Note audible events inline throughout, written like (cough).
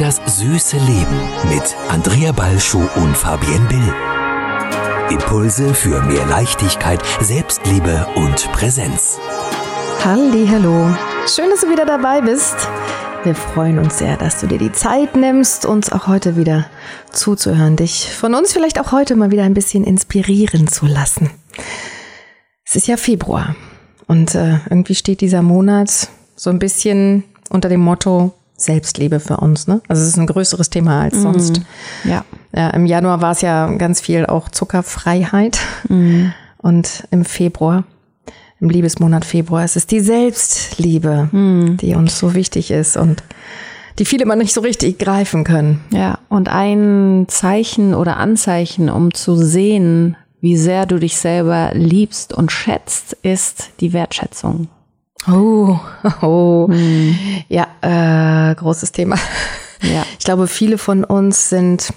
Das süße Leben mit Andrea Balschuh und Fabienne Bill. Impulse für mehr Leichtigkeit, Selbstliebe und Präsenz. Halli, hallo. Schön, dass du wieder dabei bist. Wir freuen uns sehr, dass du dir die Zeit nimmst, uns auch heute wieder zuzuhören, dich von uns vielleicht auch heute mal wieder ein bisschen inspirieren zu lassen. Es ist ja Februar und äh, irgendwie steht dieser Monat so ein bisschen unter dem Motto Selbstliebe für uns. Ne? Also es ist ein größeres Thema als mhm. sonst. Ja. ja. Im Januar war es ja ganz viel auch Zuckerfreiheit mhm. und im Februar im Liebesmonat Februar. Es ist die Selbstliebe, hm. die uns so wichtig ist und die viele immer nicht so richtig greifen können. Ja, und ein Zeichen oder Anzeichen, um zu sehen, wie sehr du dich selber liebst und schätzt, ist die Wertschätzung. Oh, (laughs) oh. Hm. ja, äh, großes Thema. Ja. Ich glaube, viele von uns sind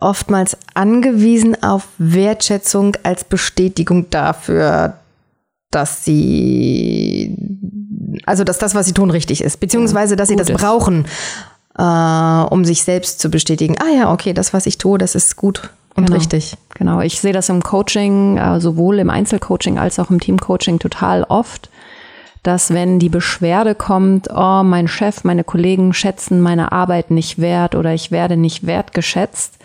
oftmals angewiesen auf Wertschätzung als Bestätigung dafür, dass sie, also dass das, was sie tun, richtig ist, beziehungsweise dass sie das ist. brauchen, äh, um sich selbst zu bestätigen. Ah ja, okay, das, was ich tue, das ist gut und genau. richtig. Genau, ich sehe das im Coaching, äh, sowohl im Einzelcoaching als auch im Teamcoaching total oft, dass wenn die Beschwerde kommt, oh, mein Chef, meine Kollegen schätzen meine Arbeit nicht wert oder ich werde nicht wertgeschätzt,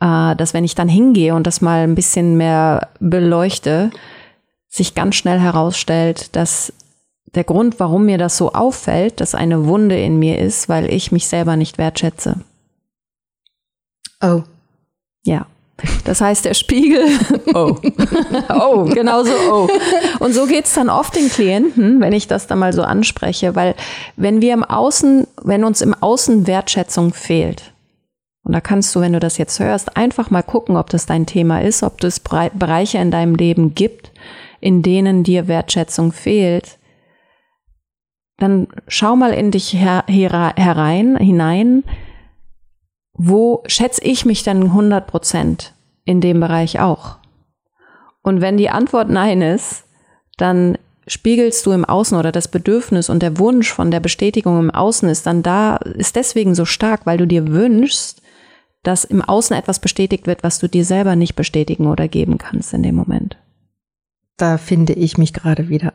äh, dass wenn ich dann hingehe und das mal ein bisschen mehr beleuchte, sich ganz schnell herausstellt, dass der Grund, warum mir das so auffällt, dass eine Wunde in mir ist, weil ich mich selber nicht wertschätze. Oh. Ja. Das heißt, der Spiegel, (laughs) oh, oh, genau so, oh. Und so geht's dann oft den Klienten, wenn ich das dann mal so anspreche, weil wenn wir im Außen, wenn uns im Außen Wertschätzung fehlt, und da kannst du, wenn du das jetzt hörst, einfach mal gucken, ob das dein Thema ist, ob es Bereiche in deinem Leben gibt, in denen dir Wertschätzung fehlt, dann schau mal in dich her, herein, hinein, wo schätze ich mich dann 100 Prozent in dem Bereich auch? Und wenn die Antwort Nein ist, dann spiegelst du im Außen oder das Bedürfnis und der Wunsch von der Bestätigung im Außen ist dann da, ist deswegen so stark, weil du dir wünschst, dass im Außen etwas bestätigt wird, was du dir selber nicht bestätigen oder geben kannst in dem Moment da finde ich mich gerade wieder.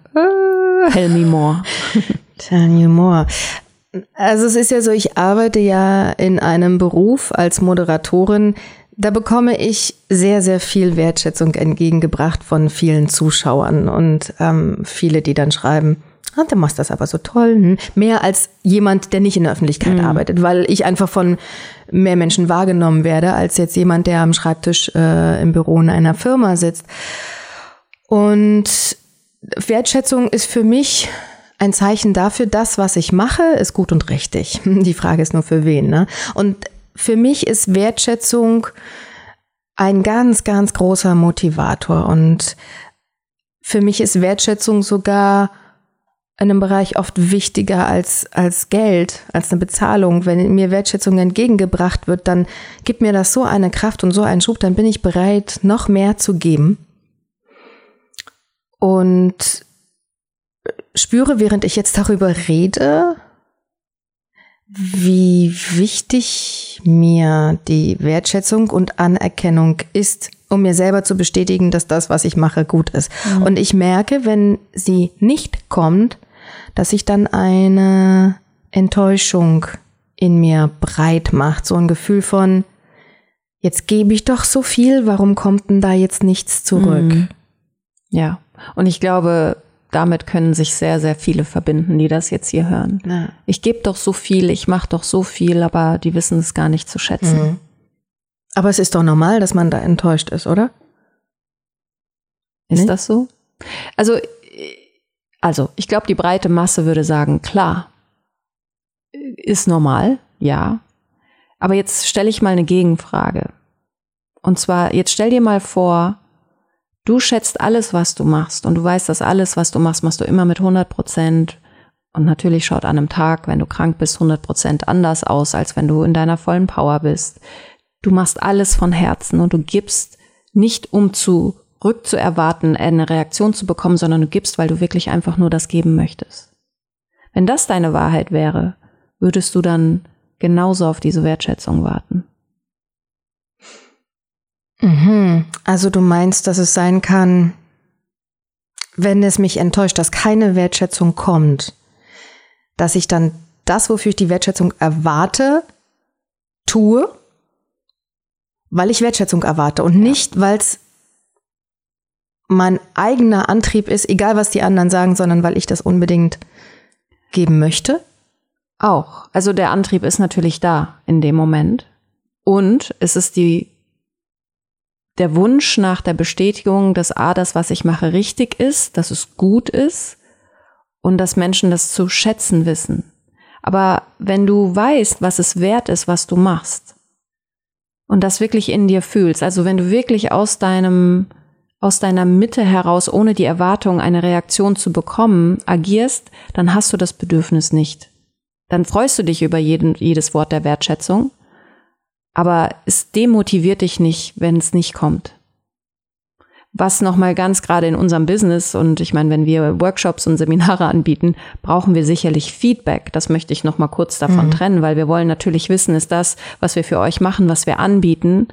Tell me more. (laughs) Tell me more. Also es ist ja so, ich arbeite ja in einem Beruf als Moderatorin. Da bekomme ich sehr, sehr viel Wertschätzung entgegengebracht von vielen Zuschauern und ähm, viele, die dann schreiben, ah, du machst das aber so toll. Hm? Mehr als jemand, der nicht in der Öffentlichkeit mhm. arbeitet, weil ich einfach von mehr Menschen wahrgenommen werde, als jetzt jemand, der am Schreibtisch äh, im Büro in einer Firma sitzt. Und Wertschätzung ist für mich ein Zeichen dafür, das, was ich mache, ist gut und richtig. (laughs) Die Frage ist nur für wen. Ne? Und für mich ist Wertschätzung ein ganz, ganz großer Motivator. Und für mich ist Wertschätzung sogar in einem Bereich oft wichtiger als, als Geld, als eine Bezahlung. Wenn mir Wertschätzung entgegengebracht wird, dann gibt mir das so eine Kraft und so einen Schub, dann bin ich bereit, noch mehr zu geben und spüre, während ich jetzt darüber rede, wie wichtig mir die Wertschätzung und Anerkennung ist, um mir selber zu bestätigen, dass das, was ich mache, gut ist. Mhm. Und ich merke, wenn sie nicht kommt, dass sich dann eine Enttäuschung in mir breit macht. So ein Gefühl von, jetzt gebe ich doch so viel, warum kommt denn da jetzt nichts zurück? Mhm. Ja. Und ich glaube, damit können sich sehr, sehr viele verbinden, die das jetzt hier hören. Ja. Ich gebe doch so viel, ich mache doch so viel, aber die wissen es gar nicht zu schätzen. Mhm. Aber es ist doch normal, dass man da enttäuscht ist, oder? Ist nee? das so? Also, also ich glaube, die breite Masse würde sagen, klar, ist normal, ja. Aber jetzt stelle ich mal eine Gegenfrage. Und zwar, jetzt stell dir mal vor, Du schätzt alles, was du machst und du weißt, dass alles, was du machst, machst du immer mit 100 Prozent. Und natürlich schaut an einem Tag, wenn du krank bist, 100 Prozent anders aus, als wenn du in deiner vollen Power bist. Du machst alles von Herzen und du gibst nicht, um zurückzuerwarten, eine Reaktion zu bekommen, sondern du gibst, weil du wirklich einfach nur das geben möchtest. Wenn das deine Wahrheit wäre, würdest du dann genauso auf diese Wertschätzung warten. Mhm. Also du meinst, dass es sein kann, wenn es mich enttäuscht, dass keine Wertschätzung kommt, dass ich dann das, wofür ich die Wertschätzung erwarte, tue, weil ich Wertschätzung erwarte und nicht, weil es mein eigener Antrieb ist, egal was die anderen sagen, sondern weil ich das unbedingt geben möchte? Auch. Also der Antrieb ist natürlich da in dem Moment. Und es ist die, der Wunsch nach der Bestätigung, dass A, das, was ich mache, richtig ist, dass es gut ist und dass Menschen das zu schätzen wissen. Aber wenn du weißt, was es wert ist, was du machst und das wirklich in dir fühlst, also wenn du wirklich aus deinem aus deiner Mitte heraus, ohne die Erwartung, eine Reaktion zu bekommen, agierst, dann hast du das Bedürfnis nicht. Dann freust du dich über jeden, jedes Wort der Wertschätzung, aber es demotiviert dich nicht, wenn es nicht kommt. Was nochmal ganz gerade in unserem Business und ich meine, wenn wir Workshops und Seminare (laughs) anbieten, brauchen wir sicherlich Feedback. Das möchte ich nochmal kurz davon mhm. trennen, weil wir wollen natürlich wissen, ist das, was wir für euch machen, was wir anbieten,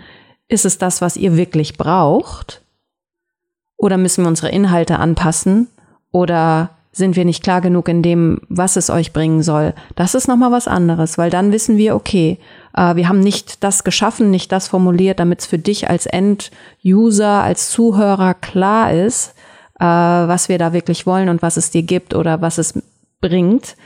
ist es das, was ihr wirklich braucht? Oder müssen wir unsere Inhalte anpassen? Oder sind wir nicht klar genug in dem, was es euch bringen soll? Das ist nochmal was anderes, weil dann wissen wir, okay, äh, wir haben nicht das geschaffen, nicht das formuliert, damit es für dich als End-User, als Zuhörer klar ist, äh, was wir da wirklich wollen und was es dir gibt oder was es bringt.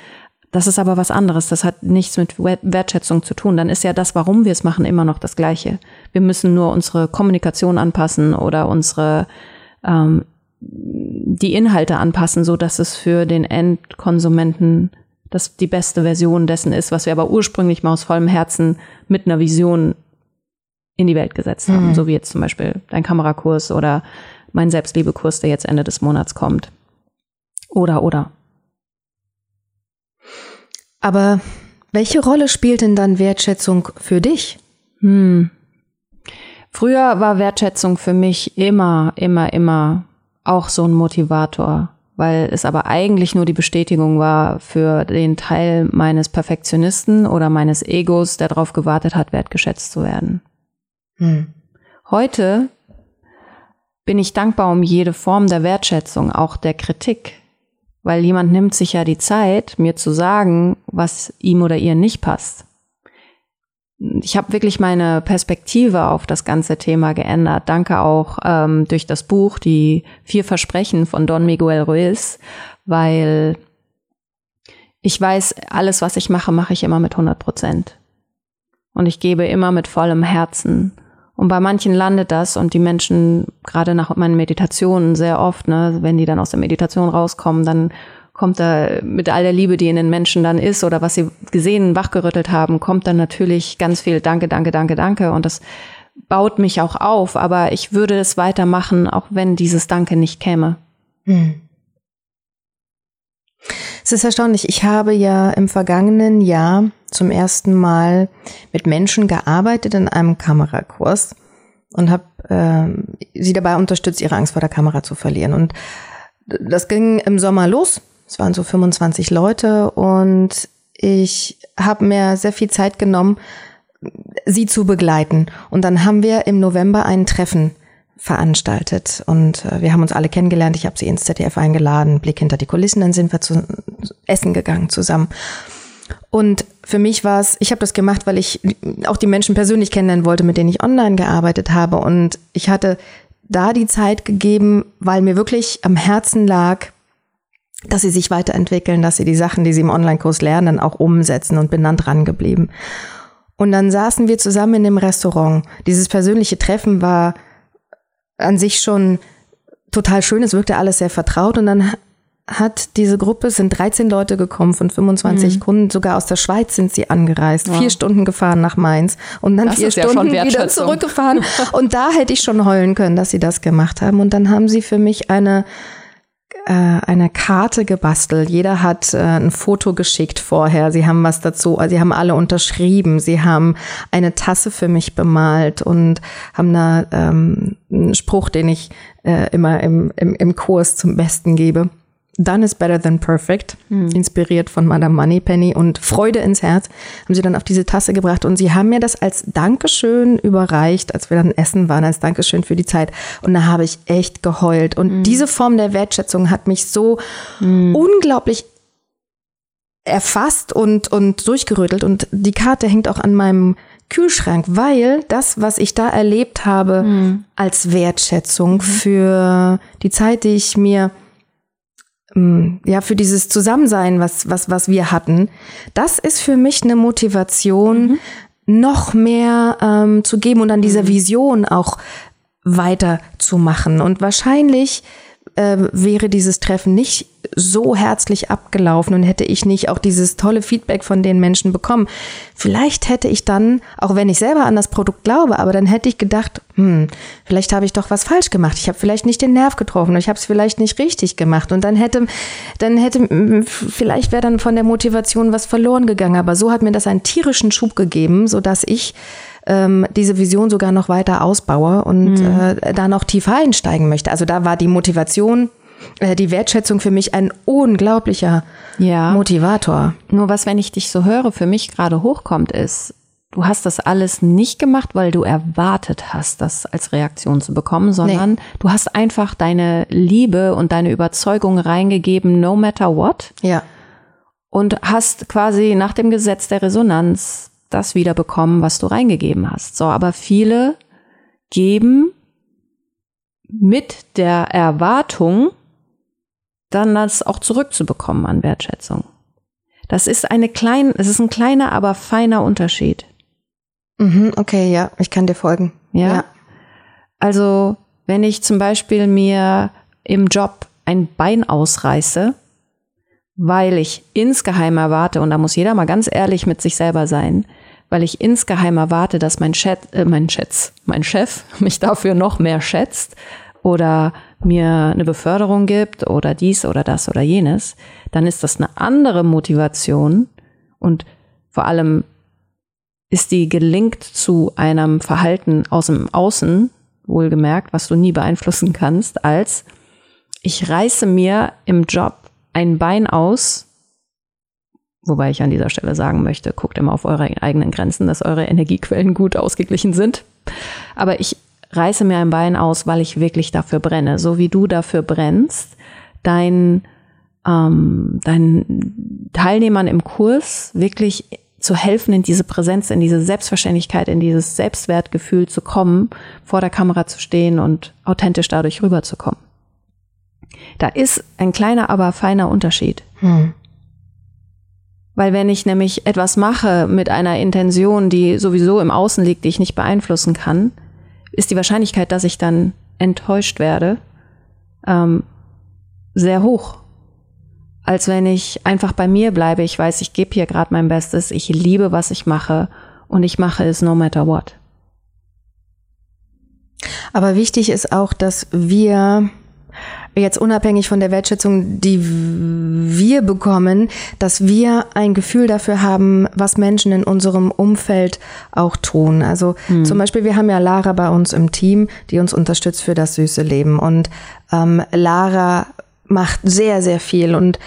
Das ist aber was anderes. Das hat nichts mit Wertschätzung zu tun. Dann ist ja das, warum wir es machen, immer noch das Gleiche. Wir müssen nur unsere Kommunikation anpassen oder unsere ähm, die Inhalte anpassen, so dass es für den Endkonsumenten das die beste Version dessen ist, was wir aber ursprünglich mal aus vollem Herzen mit einer Vision in die Welt gesetzt haben, mhm. so wie jetzt zum Beispiel dein Kamerakurs oder mein Selbstliebekurs, der jetzt Ende des Monats kommt. Oder, oder. Aber welche Rolle spielt denn dann Wertschätzung für dich? Hm. Früher war Wertschätzung für mich immer, immer, immer auch so ein Motivator, weil es aber eigentlich nur die Bestätigung war für den Teil meines Perfektionisten oder meines Egos, der darauf gewartet hat, wertgeschätzt zu werden. Hm. Heute bin ich dankbar um jede Form der Wertschätzung, auch der Kritik, weil jemand nimmt sich ja die Zeit, mir zu sagen, was ihm oder ihr nicht passt ich habe wirklich meine Perspektive auf das ganze Thema geändert. Danke auch ähm, durch das Buch Die vier Versprechen von Don Miguel Ruiz, weil ich weiß, alles, was ich mache, mache ich immer mit 100 Prozent. Und ich gebe immer mit vollem Herzen. Und bei manchen landet das und die Menschen, gerade nach meinen Meditationen sehr oft, ne, wenn die dann aus der Meditation rauskommen, dann kommt da mit all der Liebe, die in den Menschen dann ist oder was sie gesehen, wachgerüttelt haben, kommt dann natürlich ganz viel Danke, danke, danke, danke. Und das baut mich auch auf, aber ich würde es weitermachen, auch wenn dieses Danke nicht käme. Hm. Es ist erstaunlich. Ich habe ja im vergangenen Jahr zum ersten Mal mit Menschen gearbeitet in einem Kamerakurs und habe äh, sie dabei unterstützt, ihre Angst vor der Kamera zu verlieren. Und das ging im Sommer los es waren so 25 Leute und ich habe mir sehr viel Zeit genommen, sie zu begleiten. Und dann haben wir im November ein Treffen veranstaltet und äh, wir haben uns alle kennengelernt. Ich habe sie ins ZDF eingeladen, Blick hinter die Kulissen, dann sind wir zu Essen gegangen zusammen. Und für mich war es, ich habe das gemacht, weil ich auch die Menschen persönlich kennenlernen wollte, mit denen ich online gearbeitet habe. Und ich hatte da die Zeit gegeben, weil mir wirklich am Herzen lag, dass sie sich weiterentwickeln, dass sie die Sachen, die sie im Online-Kurs lernen, auch umsetzen und bin dann dran geblieben. Und dann saßen wir zusammen in dem Restaurant. Dieses persönliche Treffen war an sich schon total schön. Es wirkte alles sehr vertraut. Und dann hat diese Gruppe, es sind 13 Leute gekommen von 25 mhm. Kunden, sogar aus der Schweiz sind sie angereist, wow. vier Stunden gefahren nach Mainz und dann das vier Stunden ja wieder zurückgefahren. und da hätte ich schon heulen können, dass sie das gemacht haben. Und dann haben sie für mich eine eine Karte gebastelt. Jeder hat äh, ein Foto geschickt vorher. Sie haben was dazu, also sie haben alle unterschrieben. Sie haben eine Tasse für mich bemalt und haben da ähm, einen Spruch, den ich äh, immer im, im, im Kurs zum Besten gebe. Done is better than perfect, hm. inspiriert von Madame Moneypenny und Freude ins Herz, haben sie dann auf diese Tasse gebracht und sie haben mir das als Dankeschön überreicht, als wir dann essen waren, als Dankeschön für die Zeit. Und da habe ich echt geheult. Und hm. diese Form der Wertschätzung hat mich so hm. unglaublich erfasst und, und durchgerüttelt. Und die Karte hängt auch an meinem Kühlschrank, weil das, was ich da erlebt habe, mhm. als Wertschätzung mhm. für die Zeit, die ich mir ja, für dieses Zusammensein, was, was, was wir hatten, das ist für mich eine Motivation, mhm. noch mehr ähm, zu geben und an dieser mhm. Vision auch weiterzumachen. Und wahrscheinlich äh, wäre dieses Treffen nicht so herzlich abgelaufen und hätte ich nicht auch dieses tolle Feedback von den Menschen bekommen. Vielleicht hätte ich dann, auch wenn ich selber an das Produkt glaube, aber dann hätte ich gedacht, hm, vielleicht habe ich doch was falsch gemacht. Ich habe vielleicht nicht den Nerv getroffen ich habe es vielleicht nicht richtig gemacht. Und dann hätte, dann hätte, vielleicht wäre dann von der Motivation was verloren gegangen. Aber so hat mir das einen tierischen Schub gegeben, so dass ich ähm, diese Vision sogar noch weiter ausbaue und mhm. äh, da noch tiefer einsteigen möchte. Also da war die Motivation, äh, die Wertschätzung für mich ein unglaublicher ja. Motivator. Nur was, wenn ich dich so höre, für mich gerade hochkommt, ist, du hast das alles nicht gemacht, weil du erwartet hast, das als Reaktion zu bekommen, sondern nee. du hast einfach deine Liebe und deine Überzeugung reingegeben, no matter what. Ja. Und hast quasi nach dem Gesetz der Resonanz das wieder bekommen, was du reingegeben hast. So, aber viele geben mit der Erwartung, dann das auch zurückzubekommen an Wertschätzung. Das ist eine kleine, es ist ein kleiner, aber feiner Unterschied. Mhm, okay, ja, ich kann dir folgen. Ja? ja. Also, wenn ich zum Beispiel mir im Job ein Bein ausreiße, weil ich insgeheim erwarte, und da muss jeder mal ganz ehrlich mit sich selber sein, weil ich insgeheim erwarte, dass mein, Chat, äh, mein, Schätz, mein Chef (laughs) mich dafür noch mehr schätzt oder mir eine Beförderung gibt oder dies oder das oder jenes, dann ist das eine andere Motivation und vor allem ist die gelingt zu einem Verhalten aus dem Außen, wohlgemerkt, was du nie beeinflussen kannst, als ich reiße mir im Job ein Bein aus, wobei ich an dieser Stelle sagen möchte, guckt immer auf eure eigenen Grenzen, dass eure Energiequellen gut ausgeglichen sind. Aber ich reiße mir ein Bein aus, weil ich wirklich dafür brenne, so wie du dafür brennst, dein, ähm, deinen Teilnehmern im Kurs wirklich zu helfen, in diese Präsenz, in diese Selbstverständlichkeit, in dieses Selbstwertgefühl zu kommen, vor der Kamera zu stehen und authentisch dadurch rüberzukommen. Da ist ein kleiner, aber feiner Unterschied. Hm. Weil wenn ich nämlich etwas mache mit einer Intention, die sowieso im Außen liegt, die ich nicht beeinflussen kann, ist die Wahrscheinlichkeit, dass ich dann enttäuscht werde, ähm, sehr hoch. Als wenn ich einfach bei mir bleibe, ich weiß, ich gebe hier gerade mein Bestes, ich liebe, was ich mache und ich mache es no matter what. Aber wichtig ist auch, dass wir jetzt unabhängig von der Wertschätzung, die wir bekommen, dass wir ein Gefühl dafür haben, was Menschen in unserem Umfeld auch tun. Also mhm. zum Beispiel, wir haben ja Lara bei uns im Team, die uns unterstützt für das süße Leben. Und ähm, Lara macht sehr, sehr viel und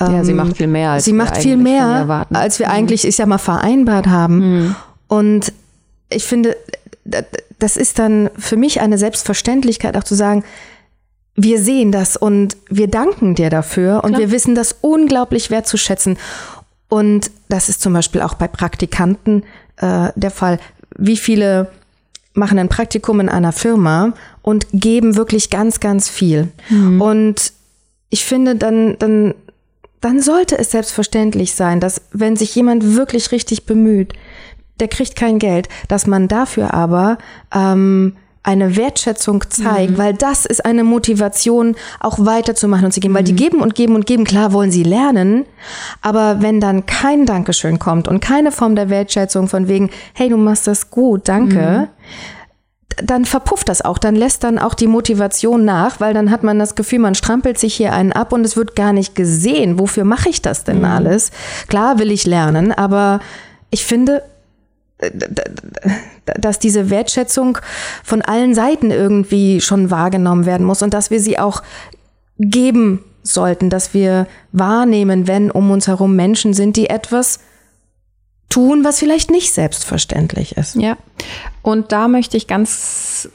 ähm, ja, sie macht viel mehr, als sie macht viel mehr, als wir mhm. eigentlich, ich sag mal, vereinbart haben. Mhm. Und ich finde, das ist dann für mich eine Selbstverständlichkeit, auch zu sagen, wir sehen das und wir danken dir dafür und Klar. wir wissen das unglaublich wertzuschätzen. Und das ist zum Beispiel auch bei Praktikanten äh, der Fall. Wie viele machen ein Praktikum in einer Firma und geben wirklich ganz, ganz viel. Mhm. Und ich finde, dann, dann, dann sollte es selbstverständlich sein, dass wenn sich jemand wirklich richtig bemüht, der kriegt kein Geld, dass man dafür aber ähm, eine Wertschätzung zeigt, mhm. weil das ist eine Motivation, auch weiterzumachen und zu geben, mhm. weil die mhm. geben und geben und geben, klar wollen sie lernen, aber wenn dann kein Dankeschön kommt und keine Form der Wertschätzung von wegen, hey, du machst das gut, danke, mhm. dann verpufft das auch, dann lässt dann auch die Motivation nach, weil dann hat man das Gefühl, man strampelt sich hier einen ab und es wird gar nicht gesehen, wofür mache ich das denn mhm. alles? Klar will ich lernen, aber ich finde, dass diese Wertschätzung von allen Seiten irgendwie schon wahrgenommen werden muss und dass wir sie auch geben sollten, dass wir wahrnehmen, wenn um uns herum Menschen sind, die etwas tun, was vielleicht nicht selbstverständlich ist. Ja, und da möchte ich ganz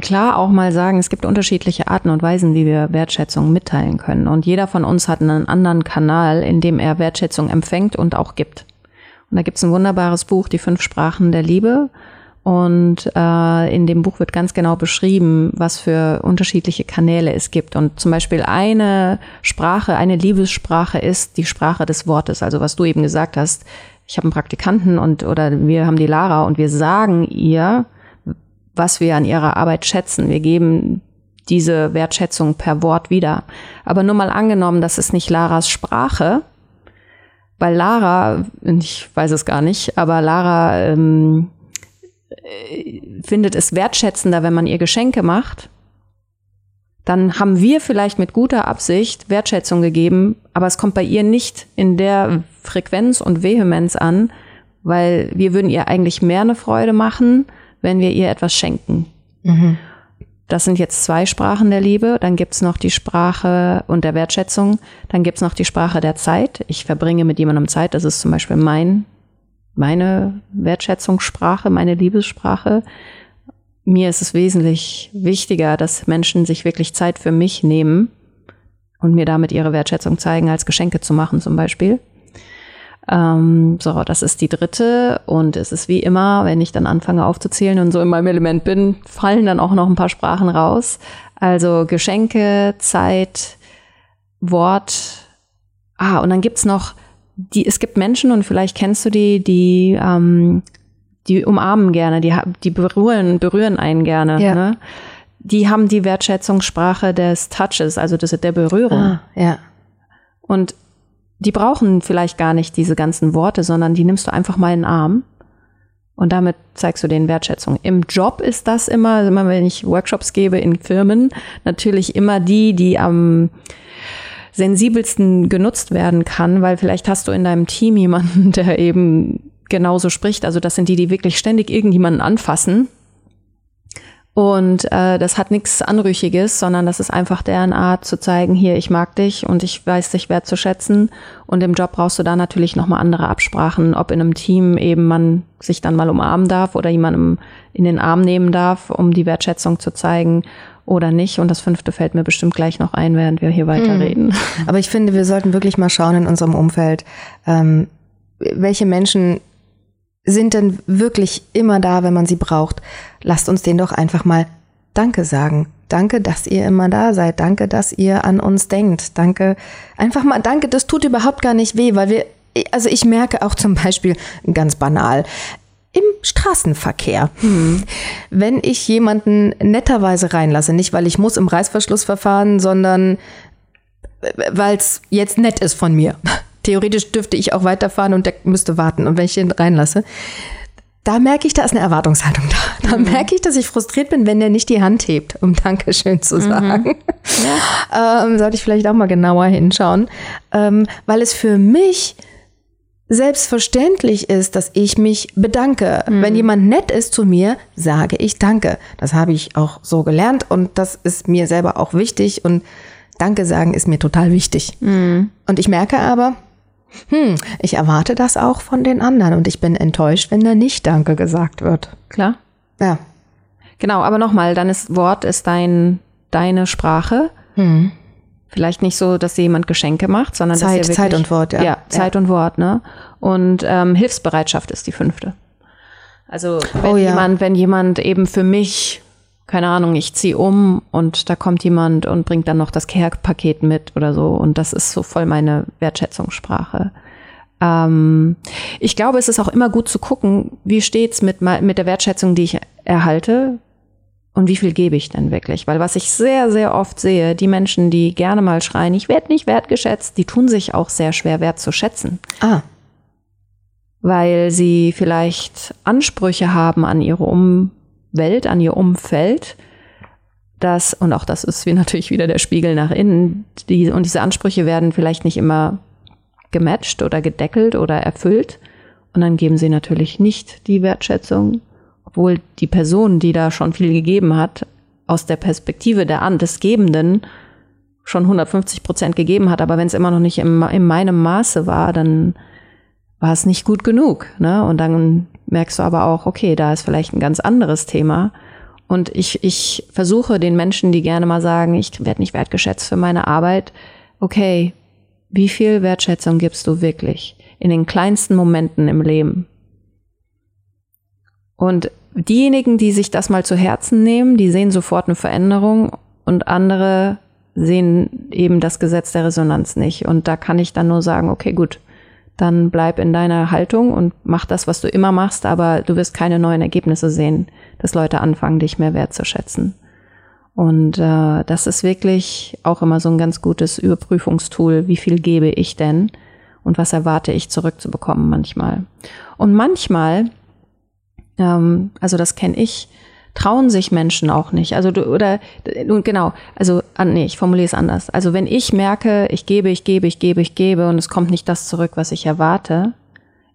klar auch mal sagen, es gibt unterschiedliche Arten und Weisen, wie wir Wertschätzung mitteilen können. Und jeder von uns hat einen anderen Kanal, in dem er Wertschätzung empfängt und auch gibt. Und da gibt es ein wunderbares Buch, Die fünf Sprachen der Liebe. Und äh, in dem Buch wird ganz genau beschrieben, was für unterschiedliche Kanäle es gibt. Und zum Beispiel eine Sprache, eine Liebessprache ist die Sprache des Wortes. Also was du eben gesagt hast, ich habe einen Praktikanten und oder wir haben die Lara und wir sagen ihr, was wir an ihrer Arbeit schätzen. Wir geben diese Wertschätzung per Wort wieder. Aber nur mal angenommen, das ist nicht Laras Sprache, weil Lara, ich weiß es gar nicht, aber Lara ähm, äh, findet es wertschätzender, wenn man ihr Geschenke macht, dann haben wir vielleicht mit guter Absicht Wertschätzung gegeben, aber es kommt bei ihr nicht in der Frequenz und Vehemenz an, weil wir würden ihr eigentlich mehr eine Freude machen, wenn wir ihr etwas schenken. Mhm. Das sind jetzt zwei Sprachen der Liebe. Dann gibt's noch die Sprache und der Wertschätzung. Dann gibt's noch die Sprache der Zeit. Ich verbringe mit jemandem Zeit. Das ist zum Beispiel mein, meine Wertschätzungssprache, meine Liebessprache. Mir ist es wesentlich wichtiger, dass Menschen sich wirklich Zeit für mich nehmen und mir damit ihre Wertschätzung zeigen, als Geschenke zu machen zum Beispiel. Ähm, so, das ist die dritte. Und es ist wie immer, wenn ich dann anfange aufzuzählen und so in meinem Element bin, fallen dann auch noch ein paar Sprachen raus. Also Geschenke, Zeit, Wort. Ah, und dann gibt's noch die, es gibt Menschen, und vielleicht kennst du die, die, ähm, die umarmen gerne, die, die berühren, berühren einen gerne. Ja. Ne? Die haben die Wertschätzungssprache des Touches, also des, der Berührung. Ah, ja. Und die brauchen vielleicht gar nicht diese ganzen Worte, sondern die nimmst du einfach mal in den Arm und damit zeigst du denen Wertschätzung. Im Job ist das immer, immer wenn ich Workshops gebe in Firmen, natürlich immer die, die am sensibelsten genutzt werden kann, weil vielleicht hast du in deinem Team jemanden, (laughs) der eben genauso spricht. Also das sind die, die wirklich ständig irgendjemanden anfassen und äh, das hat nichts Anrüchiges, sondern das ist einfach deren Art zu zeigen, hier, ich mag dich und ich weiß dich wertzuschätzen. Und im Job brauchst du da natürlich nochmal andere Absprachen, ob in einem Team eben man sich dann mal umarmen darf oder jemandem in den Arm nehmen darf, um die Wertschätzung zu zeigen oder nicht. Und das fünfte fällt mir bestimmt gleich noch ein, während wir hier weiterreden. Hm. Aber ich finde, wir sollten wirklich mal schauen in unserem Umfeld, ähm, welche Menschen sind denn wirklich immer da, wenn man sie braucht. Lasst uns denen doch einfach mal Danke sagen. Danke, dass ihr immer da seid. Danke, dass ihr an uns denkt. Danke, einfach mal Danke. Das tut überhaupt gar nicht weh, weil wir, also ich merke auch zum Beispiel ganz banal, im Straßenverkehr. Hm. Wenn ich jemanden netterweise reinlasse, nicht weil ich muss im Reißverschlussverfahren, sondern äh, weil es jetzt nett ist von mir. Theoretisch dürfte ich auch weiterfahren und der müsste warten. Und wenn ich ihn reinlasse, da merke ich, da ist eine Erwartungshaltung da. Da mhm. merke ich, dass ich frustriert bin, wenn der nicht die Hand hebt, um (laughs) Dankeschön zu mhm. sagen. Mhm. Ja. ähm, sollte ich vielleicht auch mal genauer hinschauen, ähm, weil es für mich selbstverständlich ist, dass ich mich bedanke. Mhm. Wenn jemand nett ist zu mir, sage ich Danke. Das habe ich auch so gelernt und das ist mir selber auch wichtig und Danke sagen ist mir total wichtig. Mhm. Und ich merke aber, hm, ich erwarte das auch von den anderen und ich bin enttäuscht, wenn da nicht Danke gesagt wird. Klar. Ja. Genau, aber nochmal, dann ist Wort ist dein, deine Sprache. Hm. Vielleicht nicht so, dass dir jemand Geschenke macht, sondern Zeit, dass wirklich, Zeit und Wort, ja. Ja, Zeit ja. und Wort, ne? Und ähm, Hilfsbereitschaft ist die fünfte. Also wenn oh, ja. jemand, wenn jemand eben für mich keine Ahnung, ich ziehe um und da kommt jemand und bringt dann noch das Care-Paket mit oder so. Und das ist so voll meine Wertschätzungssprache. Ähm, ich glaube, es ist auch immer gut zu gucken, wie steht's mit, mit der Wertschätzung, die ich erhalte und wie viel gebe ich denn wirklich? Weil was ich sehr, sehr oft sehe, die Menschen, die gerne mal schreien, ich werde nicht wertgeschätzt, die tun sich auch sehr schwer wertzuschätzen. Ah. Weil sie vielleicht Ansprüche haben an ihre um Welt, an ihr Umfeld, das, und auch das ist wie natürlich wieder der Spiegel nach innen, die, und diese Ansprüche werden vielleicht nicht immer gematcht oder gedeckelt oder erfüllt. Und dann geben sie natürlich nicht die Wertschätzung, obwohl die Person, die da schon viel gegeben hat, aus der Perspektive der, des Gebenden schon 150 Prozent gegeben hat, aber wenn es immer noch nicht im, in meinem Maße war, dann war es nicht gut genug. Ne? Und dann merkst du aber auch, okay, da ist vielleicht ein ganz anderes Thema. Und ich, ich versuche den Menschen, die gerne mal sagen, ich werde nicht wertgeschätzt für meine Arbeit, okay, wie viel Wertschätzung gibst du wirklich in den kleinsten Momenten im Leben? Und diejenigen, die sich das mal zu Herzen nehmen, die sehen sofort eine Veränderung und andere sehen eben das Gesetz der Resonanz nicht. Und da kann ich dann nur sagen, okay, gut, dann bleib in deiner Haltung und mach das, was du immer machst, aber du wirst keine neuen Ergebnisse sehen, dass Leute anfangen, dich mehr wertzuschätzen. Und äh, das ist wirklich auch immer so ein ganz gutes Überprüfungstool, wie viel gebe ich denn und was erwarte ich zurückzubekommen manchmal. Und manchmal, ähm, also das kenne ich, trauen sich Menschen auch nicht. Also du, oder genau, also nee, ich formuliere es anders. Also wenn ich merke, ich gebe, ich gebe, ich gebe, ich gebe und es kommt nicht das zurück, was ich erwarte,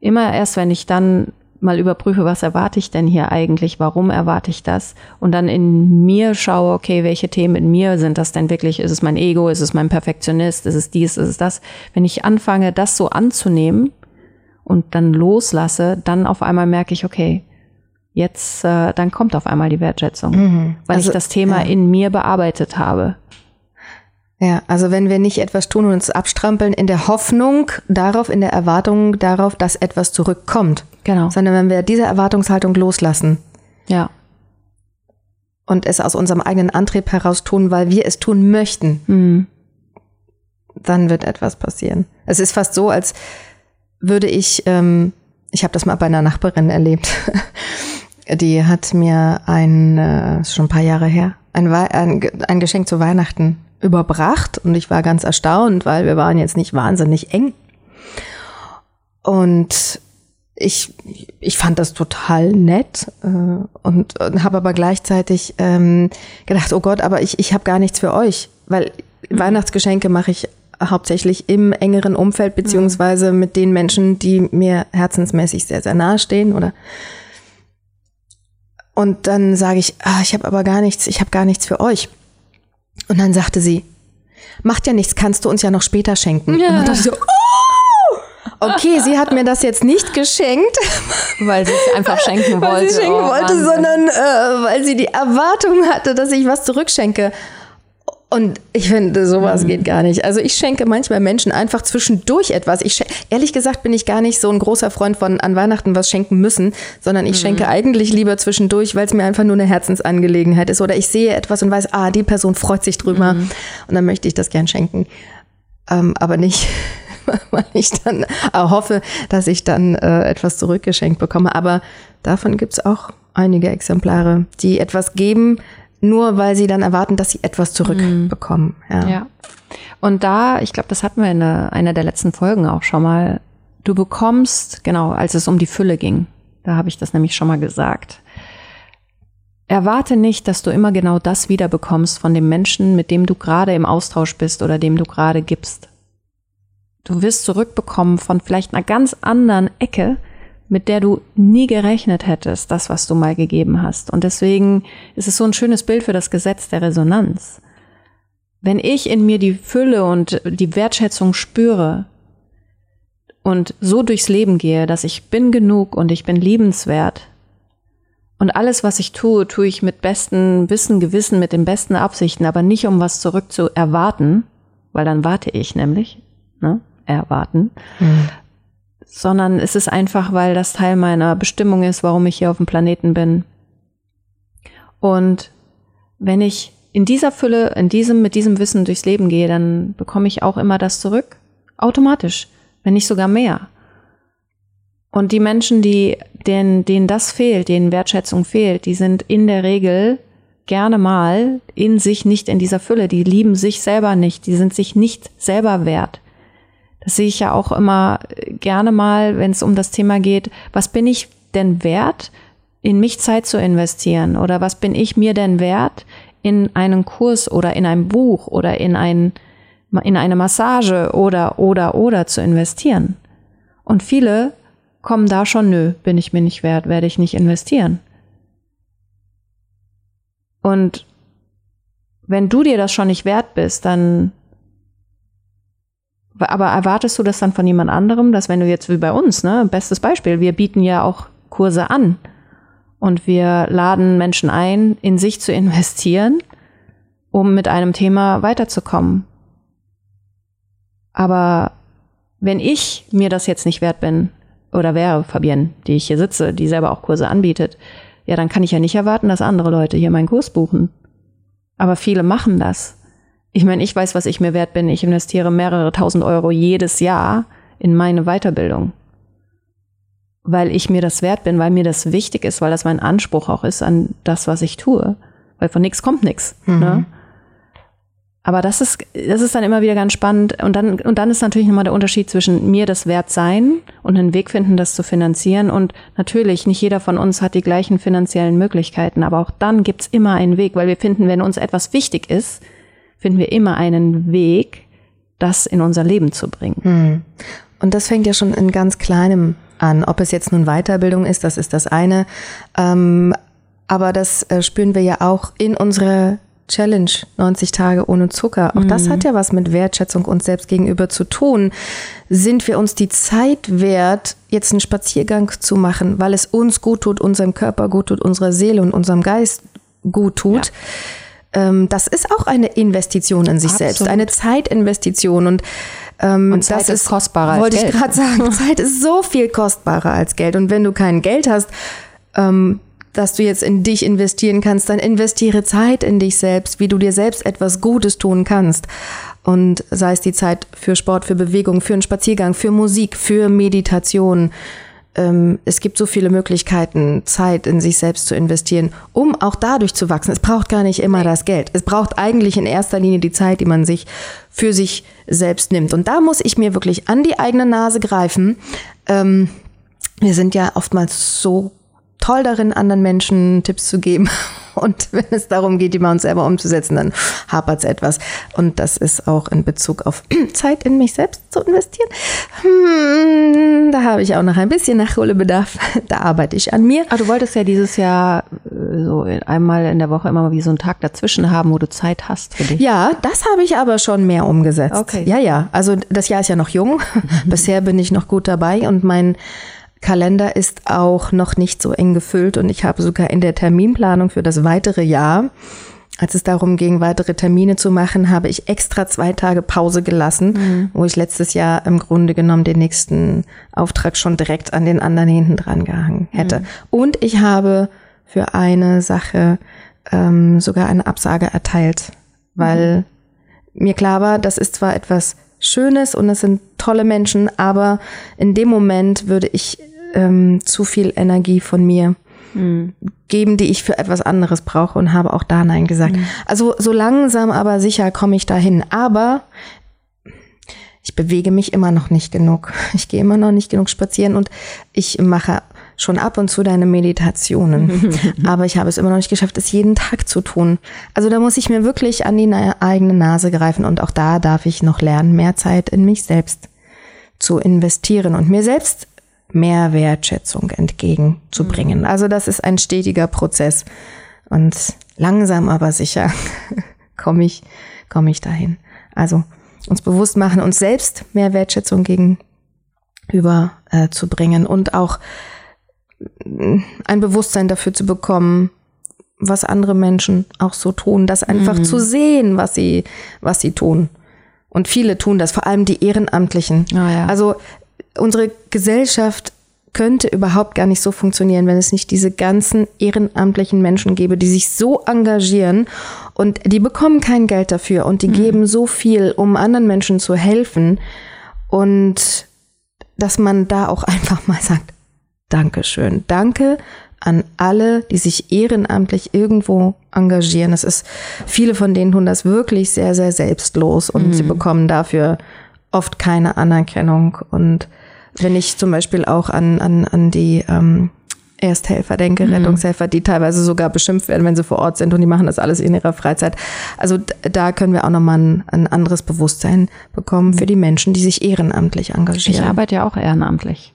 immer erst, wenn ich dann mal überprüfe, was erwarte ich denn hier eigentlich, warum erwarte ich das und dann in mir schaue, okay, welche Themen in mir sind das denn wirklich? Ist es mein Ego? Ist es mein Perfektionist? Ist es dies? Ist es das? Wenn ich anfange, das so anzunehmen und dann loslasse, dann auf einmal merke ich, okay, jetzt, äh, dann kommt auf einmal die Wertschätzung, mhm. weil also, ich das Thema ja. in mir bearbeitet habe. Ja, also wenn wir nicht etwas tun und uns abstrampeln in der Hoffnung darauf, in der Erwartung darauf, dass etwas zurückkommt. Genau. Sondern wenn wir diese Erwartungshaltung loslassen. Ja. Und es aus unserem eigenen Antrieb heraus tun, weil wir es tun möchten. Mhm. Dann wird etwas passieren. Es ist fast so, als würde ich, ähm, ich habe das mal bei einer Nachbarin erlebt. (laughs) Die hat mir ein, äh, schon ein paar Jahre her, ein, ein, ein Geschenk zu Weihnachten überbracht und ich war ganz erstaunt, weil wir waren jetzt nicht wahnsinnig eng. Und ich, ich fand das total nett äh, und, und habe aber gleichzeitig ähm, gedacht, oh Gott, aber ich, ich habe gar nichts für euch, weil mhm. Weihnachtsgeschenke mache ich hauptsächlich im engeren Umfeld beziehungsweise mit den Menschen, die mir herzensmäßig sehr, sehr nahe stehen oder und dann sage ich, ah, ich habe aber gar nichts, ich habe gar nichts für euch. Und dann sagte sie, macht ja nichts, kannst du uns ja noch später schenken. Ja. Und dann dachte ich so, oh! Okay, sie hat mir das jetzt nicht geschenkt, (laughs) weil sie es einfach schenken wollte. Weil sie schenken oh, wollte, sondern äh, weil sie die Erwartung hatte, dass ich was zurückschenke. Und ich finde, sowas mhm. geht gar nicht. Also ich schenke manchmal Menschen einfach zwischendurch etwas. Ich ehrlich gesagt bin ich gar nicht so ein großer Freund von an Weihnachten was schenken müssen, sondern ich mhm. schenke eigentlich lieber zwischendurch, weil es mir einfach nur eine Herzensangelegenheit ist. Oder ich sehe etwas und weiß, ah, die Person freut sich drüber mhm. und dann möchte ich das gern schenken. Ähm, aber nicht, (laughs) weil ich dann hoffe, dass ich dann äh, etwas zurückgeschenkt bekomme. Aber davon gibt's auch einige Exemplare, die etwas geben, nur weil sie dann erwarten, dass sie etwas zurückbekommen. Mhm. Ja. ja. Und da, ich glaube, das hatten wir in einer der letzten Folgen auch schon mal. Du bekommst, genau, als es um die Fülle ging, da habe ich das nämlich schon mal gesagt. Erwarte nicht, dass du immer genau das wiederbekommst von dem Menschen, mit dem du gerade im Austausch bist oder dem du gerade gibst. Du wirst zurückbekommen von vielleicht einer ganz anderen Ecke, mit der du nie gerechnet hättest, das, was du mal gegeben hast. Und deswegen ist es so ein schönes Bild für das Gesetz der Resonanz. Wenn ich in mir die Fülle und die Wertschätzung spüre und so durchs Leben gehe, dass ich bin genug und ich bin liebenswert und alles, was ich tue, tue ich mit bestem Wissen, Gewissen, mit den besten Absichten, aber nicht um was zurück zu erwarten, weil dann warte ich nämlich, ne? Erwarten. Mhm sondern es ist einfach, weil das Teil meiner Bestimmung ist, warum ich hier auf dem Planeten bin. Und wenn ich in dieser Fülle, in diesem, mit diesem Wissen durchs Leben gehe, dann bekomme ich auch immer das zurück. Automatisch. Wenn nicht sogar mehr. Und die Menschen, die, denen, denen das fehlt, denen Wertschätzung fehlt, die sind in der Regel gerne mal in sich nicht in dieser Fülle. Die lieben sich selber nicht. Die sind sich nicht selber wert. Das sehe ich ja auch immer gerne mal, wenn es um das Thema geht, was bin ich denn wert, in mich Zeit zu investieren? Oder was bin ich mir denn wert, in einen Kurs oder in ein Buch oder in, ein, in eine Massage oder, oder, oder zu investieren? Und viele kommen da schon, nö, bin ich mir nicht wert, werde ich nicht investieren. Und wenn du dir das schon nicht wert bist, dann Aber erwartest du das dann von jemand anderem, dass wenn du jetzt wie bei uns, ne, bestes Beispiel, wir bieten ja auch Kurse an und wir laden Menschen ein, in sich zu investieren, um mit einem Thema weiterzukommen. Aber wenn ich mir das jetzt nicht wert bin, oder wäre Fabienne, die ich hier sitze, die selber auch Kurse anbietet, ja, dann kann ich ja nicht erwarten, dass andere Leute hier meinen Kurs buchen. Aber viele machen das. Ich meine, ich weiß, was ich mir wert bin. Ich investiere mehrere tausend Euro jedes Jahr in meine Weiterbildung. Weil ich mir das wert bin, weil mir das wichtig ist, weil das mein Anspruch auch ist an das, was ich tue. Weil von nichts kommt nichts. Mhm. Ne? Aber das ist, das ist dann immer wieder ganz spannend. Und dann, und dann ist natürlich nochmal der Unterschied zwischen mir das wert sein und einen Weg finden, das zu finanzieren. Und natürlich, nicht jeder von uns hat die gleichen finanziellen Möglichkeiten. Aber auch dann gibt's immer einen Weg, weil wir finden, wenn uns etwas wichtig ist, finden wir immer einen Weg, das in unser Leben zu bringen. Hm. Und das fängt ja schon in ganz kleinem an. Ob es jetzt nun Weiterbildung ist, das ist das eine. Ähm, aber das äh, spüren wir ja auch in unserer Challenge 90 Tage ohne Zucker. Auch mhm. das hat ja was mit Wertschätzung uns selbst gegenüber zu tun. Sind wir uns die Zeit wert, jetzt einen Spaziergang zu machen, weil es uns gut tut, unserem Körper gut tut, unserer Seele und unserem Geist gut tut? Ja. Ähm, das ist auch eine Investition in sich Absolut. selbst, eine Zeitinvestition und ähm, und Zeit das ist kostbarer als Geld. Wollte ich gerade sagen, (laughs) Zeit ist so viel kostbarer als Geld. Und wenn du kein Geld hast, ähm, dass du jetzt in dich investieren kannst, dann investiere Zeit in dich selbst, wie du dir selbst etwas Gutes tun kannst. Und sei es die Zeit für Sport, für Bewegung, für einen Spaziergang, für Musik, für Meditation. Ähm, es gibt so viele Möglichkeiten, Zeit in sich selbst zu investieren, um auch dadurch zu wachsen. Es braucht gar nicht immer das Geld. Es braucht eigentlich in erster Linie die Zeit, die man sich für sich selbst nimmt. Und da muss ich mir wirklich an die eigene Nase greifen. Ähm, wir sind ja oftmals so toll darin, anderen Menschen Tipps zu geben. (laughs) Und wenn es darum geht, die bei uns selber umzusetzen, dann hapert es etwas. Und das ist auch in Bezug auf (clears throat) Zeit in mich selbst zu investieren. Hm, da habe ich auch noch ein bisschen Nachholbedarf. (laughs) Da arbeite ich an mir. Aber ah, du wolltest ja dieses Jahr äh, so einmal in der Woche immer mal wie so einen Tag dazwischen haben, wo du Zeit hast für dich. Ja, das habe ich aber schon mehr umgesetzt. Okay. Ja, ja. Also das Jahr ist ja noch jung. (laughs) Bisher bin ich noch gut dabei und mein Kalender ist auch noch nicht so eng gefüllt und ich habe sogar in der Terminplanung für das weitere Jahr, als es darum ging, weitere Termine zu machen, habe ich extra zwei Tage Pause gelassen, mhm. wo ich letztes Jahr im Grunde genommen den nächsten Auftrag schon direkt an den anderen hinten dran gehangen hätte. Mhm. Und ich habe für eine Sache ähm, sogar eine Absage erteilt, weil mhm. mir klar war, das ist zwar etwas Schönes und es sind tolle Menschen, aber in dem Moment würde ich ähm, zu viel Energie von mir mhm. geben, die ich für etwas anderes brauche und habe auch da Nein gesagt. Mhm. Also so langsam aber sicher komme ich dahin. Aber ich bewege mich immer noch nicht genug. (laughs) Ich gehe immer noch nicht genug spazieren und ich mache schon ab und zu deine Meditationen. (laughs) Aber ich habe es immer noch nicht geschafft, es jeden Tag zu tun. Also da muss ich mir wirklich an die eigene Nase greifen und auch da darf ich noch lernen, mehr Zeit in mich selbst zu investieren und mir selbst mehr Wertschätzung entgegenzubringen. Mhm. Also das ist ein stetiger Prozess und langsam aber sicher (laughs) komme ich, komme ich dahin. Also uns bewusst machen, uns selbst mehr Wertschätzung gegenüber äh, zu bringen und auch äh, ein Bewusstsein dafür zu bekommen, was andere Menschen auch so tun, das einfach mhm. zu sehen, was sie, was sie tun. Und viele tun das, vor allem die Ehrenamtlichen. Oh ja. Also unsere Gesellschaft könnte überhaupt gar nicht so funktionieren, wenn es nicht diese ganzen ehrenamtlichen Menschen gäbe, die sich so engagieren und die bekommen kein Geld dafür und die mhm. geben so viel, um anderen Menschen zu helfen und dass man da auch (laughs) einfach mal sagt, Dankeschön, danke an alle, die sich ehrenamtlich irgendwo engagieren. Es ist, viele von denen tun das wirklich sehr, sehr selbstlos und mhm. sie bekommen dafür oft keine Anerkennung und wenn ich zum Beispiel auch an, an, an die ähm, Ersthelfer denke, mhm. Rettungshelfer, die teilweise sogar beschimpft werden, wenn sie vor Ort sind und die machen das alles in ihrer Freizeit. Also da können wir auch nochmal ein, ein anderes Bewusstsein bekommen für die Menschen, die sich ehrenamtlich engagieren. Ich arbeite ja auch ehrenamtlich.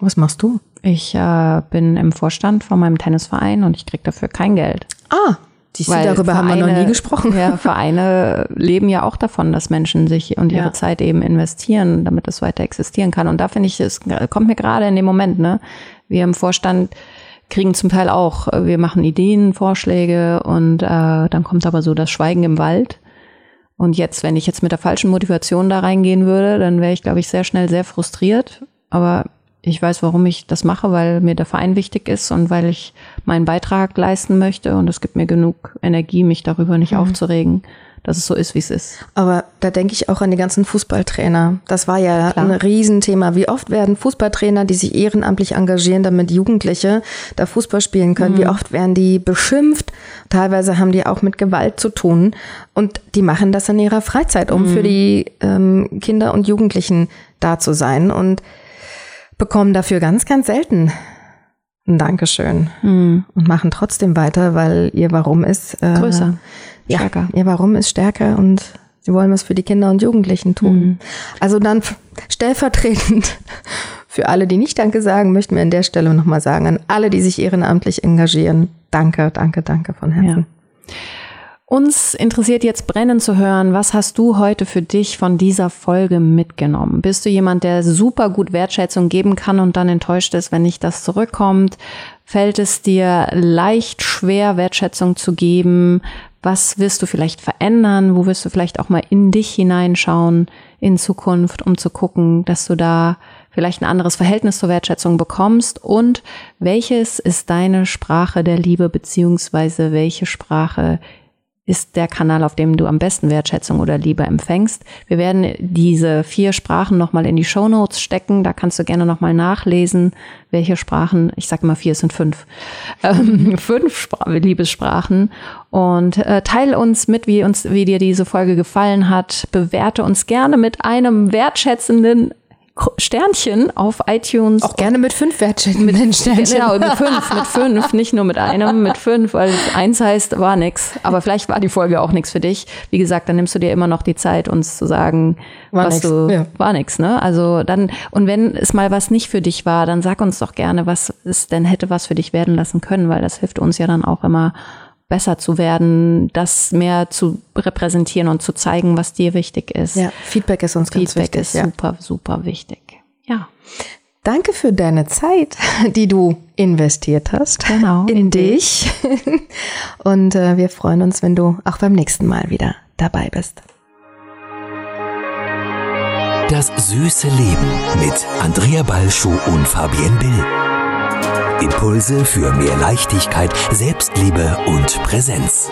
Was machst du? Ich äh, bin im Vorstand von meinem Tennisverein und ich kriege dafür kein Geld. Ah, Siehst du, darüber haben wir noch nie gesprochen. Ja, Vereine leben ja auch davon, dass Menschen sich und ihre ja. Zeit eben investieren, damit es weiter existieren kann. Und da finde ich, es kommt mir gerade in dem Moment, ne? Wir im Vorstand kriegen zum Teil auch, wir machen Ideen, Vorschläge und äh, dann kommt aber so das Schweigen im Wald. Und jetzt, wenn ich jetzt mit der falschen Motivation da reingehen würde, dann wäre ich, glaube ich, sehr schnell sehr frustriert. Aber ich weiß, warum ich das mache, weil mir der Verein wichtig ist und weil ich meinen Beitrag leisten möchte. Und es gibt mir genug Energie, mich darüber nicht mhm. aufzuregen, dass es so ist, wie es ist. Aber da denke ich auch an die ganzen Fußballtrainer. Das war ja Klar. ein Riesenthema. Wie oft werden Fußballtrainer, die sich ehrenamtlich engagieren, damit Jugendliche da Fußball spielen können, mhm. wie oft werden die beschimpft? Teilweise haben die auch mit Gewalt zu tun. Und die machen das in ihrer Freizeit, um mhm. für die ähm, Kinder und Jugendlichen da zu sein. Und bekommen dafür ganz, ganz selten ein Dankeschön mhm. und machen trotzdem weiter, weil ihr Warum ist äh, größer, stärker. Ja, ihr Warum ist stärker und sie wollen was für die Kinder und Jugendlichen tun. Mhm. Also dann stellvertretend (laughs) für alle, die nicht Danke sagen, möchten wir an der Stelle nochmal sagen, an alle, die sich ehrenamtlich engagieren, danke, danke, danke von Herzen. Ja. Uns interessiert jetzt brennend zu hören, was hast du heute für dich von dieser Folge mitgenommen? Bist du jemand, der super gut Wertschätzung geben kann und dann enttäuscht ist, wenn nicht das zurückkommt? Fällt es dir leicht schwer, Wertschätzung zu geben? Was wirst du vielleicht verändern? Wo wirst du vielleicht auch mal in dich hineinschauen in Zukunft, um zu gucken, dass du da vielleicht ein anderes Verhältnis zur Wertschätzung bekommst? Und welches ist deine Sprache der Liebe beziehungsweise welche Sprache ist der Kanal, auf dem du am besten Wertschätzung oder Liebe empfängst. Wir werden diese vier Sprachen nochmal in die Show Notes stecken. Da kannst du gerne nochmal nachlesen, welche Sprachen, ich sage immer vier, es sind fünf, (laughs) ähm, fünf Spra Liebessprachen. Und äh, teil uns mit, wie uns, wie dir diese Folge gefallen hat. Bewerte uns gerne mit einem wertschätzenden Sternchen auf iTunes. Auch gerne mit fünf wertschätzenden Sternchen. Genau, mit (laughs) fünf, mit fünf, nicht nur mit einem, mit fünf, weil eins heißt, war nix. Aber vielleicht war die Folge auch nix für dich. Wie gesagt, dann nimmst du dir immer noch die Zeit, uns zu sagen, war was nix. du, ja. war nix, ne? Also dann, und wenn es mal was nicht für dich war, dann sag uns doch gerne, was es denn hätte was für dich werden lassen können, weil das hilft uns ja dann auch immer, besser zu werden, das mehr zu repräsentieren und zu zeigen, was dir wichtig ist. Ja, Feedback ist uns Feedback ganz wichtig. ist ja. super, super wichtig. Ja. Danke für deine Zeit, die du investiert hast. Genau. In, in dich. (laughs) Und äh, wir freuen uns, wenn du auch beim nächsten Mal wieder dabei bist. Das süße Leben mit Andrea Balschuh und Fabienne Bill. Impulse für mehr Leichtigkeit, Selbstliebe und Präsenz.